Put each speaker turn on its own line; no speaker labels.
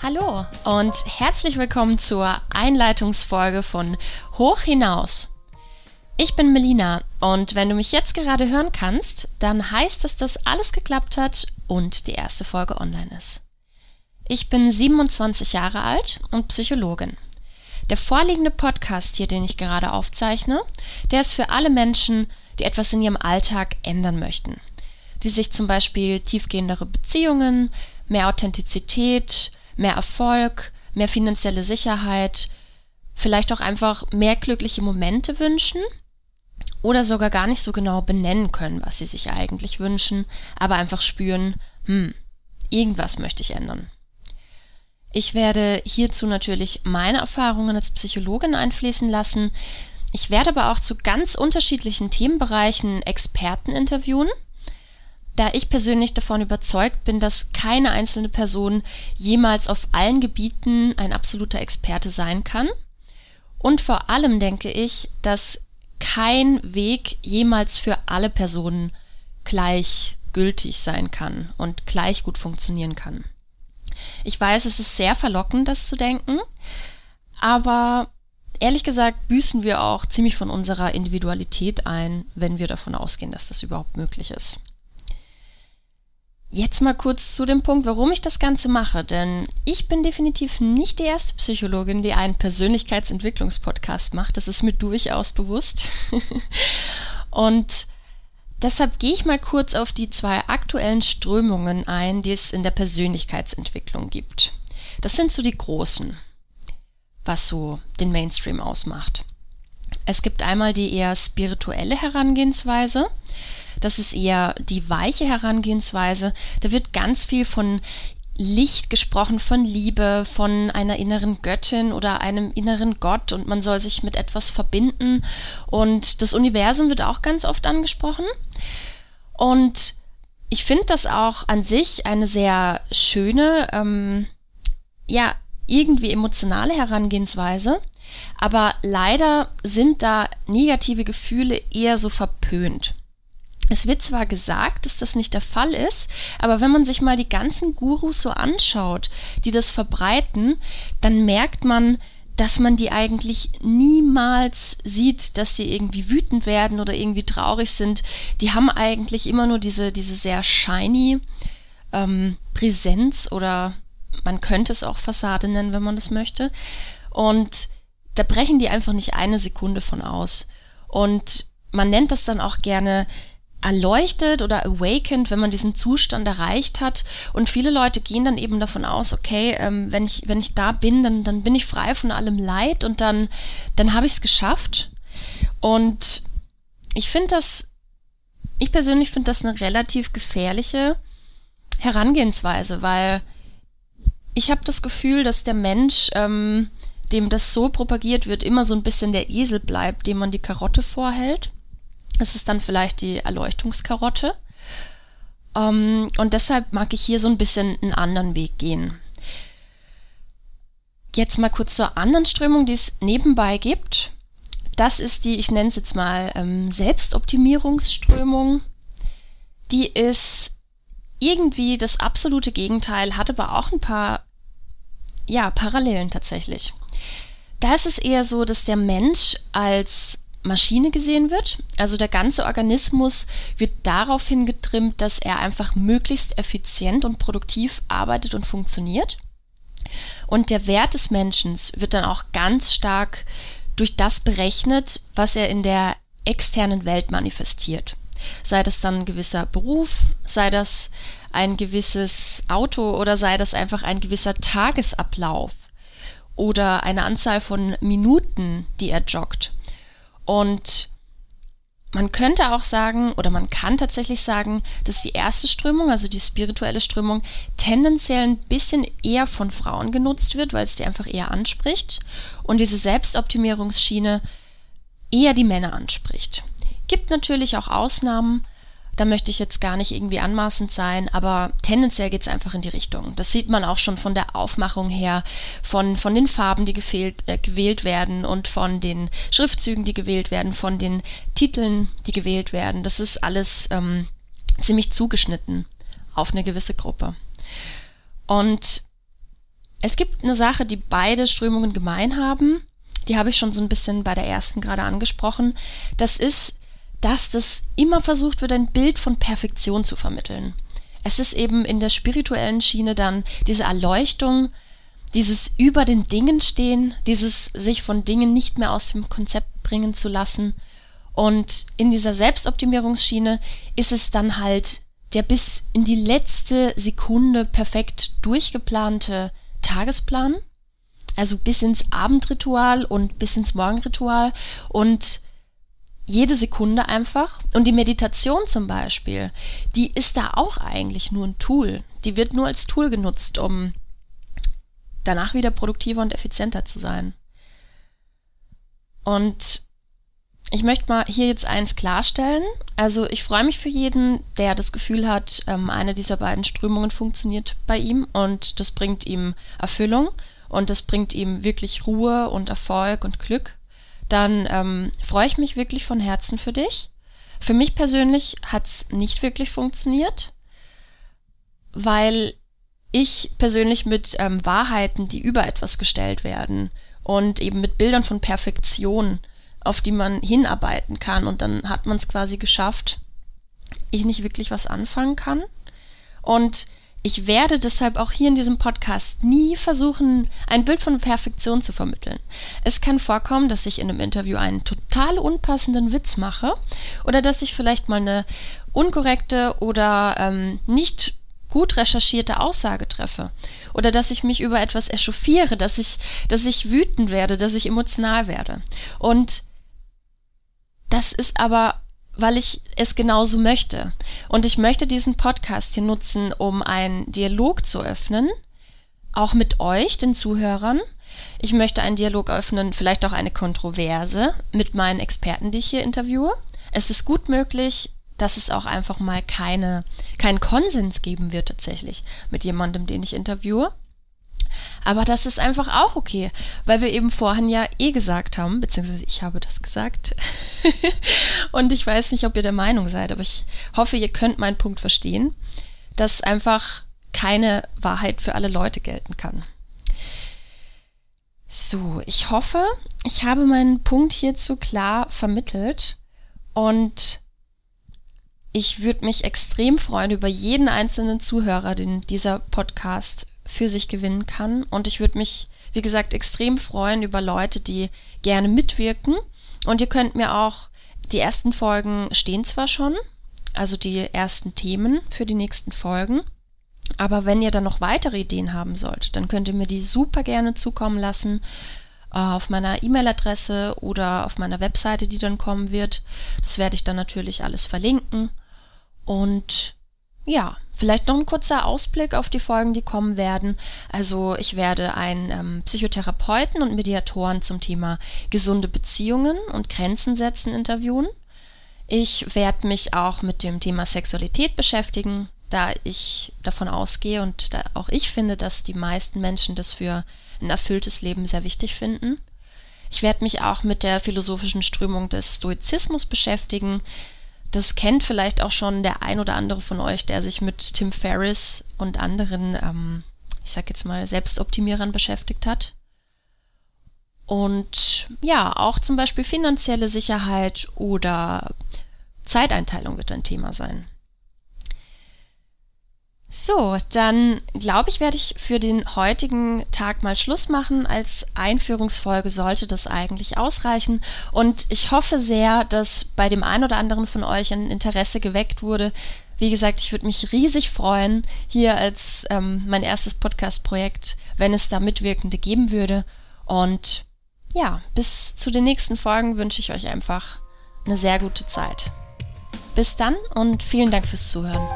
Hallo und herzlich willkommen zur Einleitungsfolge von Hoch hinaus. Ich bin Melina und wenn du mich jetzt gerade hören kannst, dann heißt es, dass alles geklappt hat und die erste Folge online ist. Ich bin 27 Jahre alt und Psychologin. Der vorliegende Podcast hier, den ich gerade aufzeichne, der ist für alle Menschen, die etwas in ihrem Alltag ändern möchten. Die sich zum Beispiel tiefgehendere Beziehungen, mehr Authentizität, mehr Erfolg, mehr finanzielle Sicherheit, vielleicht auch einfach mehr glückliche Momente wünschen oder sogar gar nicht so genau benennen können, was sie sich eigentlich wünschen, aber einfach spüren, hm, irgendwas möchte ich ändern. Ich werde hierzu natürlich meine Erfahrungen als Psychologin einfließen lassen. Ich werde aber auch zu ganz unterschiedlichen Themenbereichen Experten interviewen, da ich persönlich davon überzeugt bin, dass keine einzelne Person jemals auf allen Gebieten ein absoluter Experte sein kann. Und vor allem denke ich, dass kein Weg jemals für alle Personen gleich gültig sein kann und gleich gut funktionieren kann. Ich weiß, es ist sehr verlockend, das zu denken, aber ehrlich gesagt büßen wir auch ziemlich von unserer Individualität ein, wenn wir davon ausgehen, dass das überhaupt möglich ist. Jetzt mal kurz zu dem Punkt, warum ich das Ganze mache, denn ich bin definitiv nicht die erste Psychologin, die einen Persönlichkeitsentwicklungspodcast macht. Das ist mir durchaus bewusst. Und deshalb gehe ich mal kurz auf die zwei aktuellen Strömungen ein, die es in der Persönlichkeitsentwicklung gibt. Das sind so die großen, was so den Mainstream ausmacht. Es gibt einmal die eher spirituelle Herangehensweise, das ist eher die weiche Herangehensweise. Da wird ganz viel von Licht gesprochen, von Liebe, von einer inneren Göttin oder einem inneren Gott und man soll sich mit etwas verbinden. Und das Universum wird auch ganz oft angesprochen. Und ich finde das auch an sich eine sehr schöne, ähm, ja, irgendwie emotionale Herangehensweise. Aber leider sind da negative Gefühle eher so verpönt. Es wird zwar gesagt, dass das nicht der Fall ist, aber wenn man sich mal die ganzen Gurus so anschaut, die das verbreiten, dann merkt man, dass man die eigentlich niemals sieht, dass sie irgendwie wütend werden oder irgendwie traurig sind. Die haben eigentlich immer nur diese, diese sehr shiny ähm, Präsenz oder man könnte es auch Fassade nennen, wenn man das möchte. Und da brechen die einfach nicht eine Sekunde von aus. Und man nennt das dann auch gerne erleuchtet oder awakened, wenn man diesen Zustand erreicht hat. Und viele Leute gehen dann eben davon aus, okay, ähm, wenn, ich, wenn ich da bin, dann, dann bin ich frei von allem Leid und dann, dann habe ich es geschafft. Und ich finde das, ich persönlich finde das eine relativ gefährliche Herangehensweise, weil ich habe das Gefühl, dass der Mensch, ähm, dem das so propagiert wird, immer so ein bisschen der Esel bleibt, dem man die Karotte vorhält es ist dann vielleicht die Erleuchtungskarotte. Ähm, und deshalb mag ich hier so ein bisschen einen anderen Weg gehen. Jetzt mal kurz zur anderen Strömung, die es nebenbei gibt. Das ist die, ich nenne es jetzt mal ähm, Selbstoptimierungsströmung. Die ist irgendwie das absolute Gegenteil, hat aber auch ein paar ja, Parallelen tatsächlich. Da ist es eher so, dass der Mensch als Maschine gesehen wird. Also der ganze Organismus wird daraufhin getrimmt, dass er einfach möglichst effizient und produktiv arbeitet und funktioniert. Und der Wert des Menschen wird dann auch ganz stark durch das berechnet, was er in der externen Welt manifestiert. Sei das dann ein gewisser Beruf, sei das ein gewisses Auto oder sei das einfach ein gewisser Tagesablauf oder eine Anzahl von Minuten, die er joggt. Und man könnte auch sagen, oder man kann tatsächlich sagen, dass die erste Strömung, also die spirituelle Strömung, tendenziell ein bisschen eher von Frauen genutzt wird, weil es die einfach eher anspricht. Und diese Selbstoptimierungsschiene eher die Männer anspricht. Gibt natürlich auch Ausnahmen, da möchte ich jetzt gar nicht irgendwie anmaßend sein, aber tendenziell geht es einfach in die Richtung. Das sieht man auch schon von der Aufmachung her, von, von den Farben, die gefehlt, äh, gewählt werden und von den Schriftzügen, die gewählt werden, von den Titeln, die gewählt werden. Das ist alles ähm, ziemlich zugeschnitten auf eine gewisse Gruppe. Und es gibt eine Sache, die beide Strömungen gemein haben. Die habe ich schon so ein bisschen bei der ersten gerade angesprochen. Das ist, dass das immer versucht wird, ein Bild von Perfektion zu vermitteln. Es ist eben in der spirituellen Schiene dann diese Erleuchtung, dieses über den Dingen stehen, dieses sich von Dingen nicht mehr aus dem Konzept bringen zu lassen. Und in dieser Selbstoptimierungsschiene ist es dann halt der bis in die letzte Sekunde perfekt durchgeplante Tagesplan, also bis ins Abendritual und bis ins Morgenritual und jede Sekunde einfach. Und die Meditation zum Beispiel, die ist da auch eigentlich nur ein Tool. Die wird nur als Tool genutzt, um danach wieder produktiver und effizienter zu sein. Und ich möchte mal hier jetzt eins klarstellen. Also ich freue mich für jeden, der das Gefühl hat, ähm, eine dieser beiden Strömungen funktioniert bei ihm und das bringt ihm Erfüllung und das bringt ihm wirklich Ruhe und Erfolg und Glück. Dann ähm, freue ich mich wirklich von Herzen für dich. Für mich persönlich hat es nicht wirklich funktioniert, weil ich persönlich mit ähm, Wahrheiten, die über etwas gestellt werden und eben mit Bildern von Perfektion auf die man hinarbeiten kann und dann hat man es quasi geschafft, ich nicht wirklich was anfangen kann. Und ich werde deshalb auch hier in diesem Podcast nie versuchen, ein Bild von Perfektion zu vermitteln. Es kann vorkommen, dass ich in einem Interview einen total unpassenden Witz mache oder dass ich vielleicht mal eine unkorrekte oder ähm, nicht gut recherchierte Aussage treffe oder dass ich mich über etwas echauffiere, dass ich, dass ich wütend werde, dass ich emotional werde. Und das ist aber, weil ich es genauso möchte. Und ich möchte diesen Podcast hier nutzen, um einen Dialog zu öffnen, auch mit euch, den Zuhörern. Ich möchte einen Dialog öffnen, vielleicht auch eine Kontroverse mit meinen Experten, die ich hier interviewe. Es ist gut möglich, dass es auch einfach mal keine, keinen Konsens geben wird tatsächlich mit jemandem, den ich interviewe. Aber das ist einfach auch okay, weil wir eben vorhin ja eh gesagt haben, beziehungsweise ich habe das gesagt. und ich weiß nicht, ob ihr der Meinung seid, aber ich hoffe, ihr könnt meinen Punkt verstehen, dass einfach keine Wahrheit für alle Leute gelten kann. So, ich hoffe, ich habe meinen Punkt hierzu klar vermittelt und ich würde mich extrem freuen über jeden einzelnen Zuhörer, den dieser Podcast für sich gewinnen kann. Und ich würde mich, wie gesagt, extrem freuen über Leute, die gerne mitwirken. Und ihr könnt mir auch, die ersten Folgen stehen zwar schon, also die ersten Themen für die nächsten Folgen. Aber wenn ihr dann noch weitere Ideen haben solltet, dann könnt ihr mir die super gerne zukommen lassen äh, auf meiner E-Mail-Adresse oder auf meiner Webseite, die dann kommen wird. Das werde ich dann natürlich alles verlinken. Und ja, Vielleicht noch ein kurzer Ausblick auf die Folgen, die kommen werden. Also ich werde einen ähm, Psychotherapeuten und Mediatoren zum Thema gesunde Beziehungen und Grenzen setzen interviewen. Ich werde mich auch mit dem Thema Sexualität beschäftigen, da ich davon ausgehe und da auch ich finde, dass die meisten Menschen das für ein erfülltes Leben sehr wichtig finden. Ich werde mich auch mit der philosophischen Strömung des Stoizismus beschäftigen, das kennt vielleicht auch schon der ein oder andere von euch, der sich mit Tim Ferriss und anderen, ähm, ich sag jetzt mal, Selbstoptimierern beschäftigt hat. Und ja, auch zum Beispiel finanzielle Sicherheit oder Zeiteinteilung wird ein Thema sein. So, dann glaube ich, werde ich für den heutigen Tag mal Schluss machen. Als Einführungsfolge sollte das eigentlich ausreichen. Und ich hoffe sehr, dass bei dem einen oder anderen von euch ein Interesse geweckt wurde. Wie gesagt, ich würde mich riesig freuen, hier als ähm, mein erstes Podcast-Projekt, wenn es da Mitwirkende geben würde. Und ja, bis zu den nächsten Folgen wünsche ich euch einfach eine sehr gute Zeit. Bis dann und vielen Dank fürs Zuhören.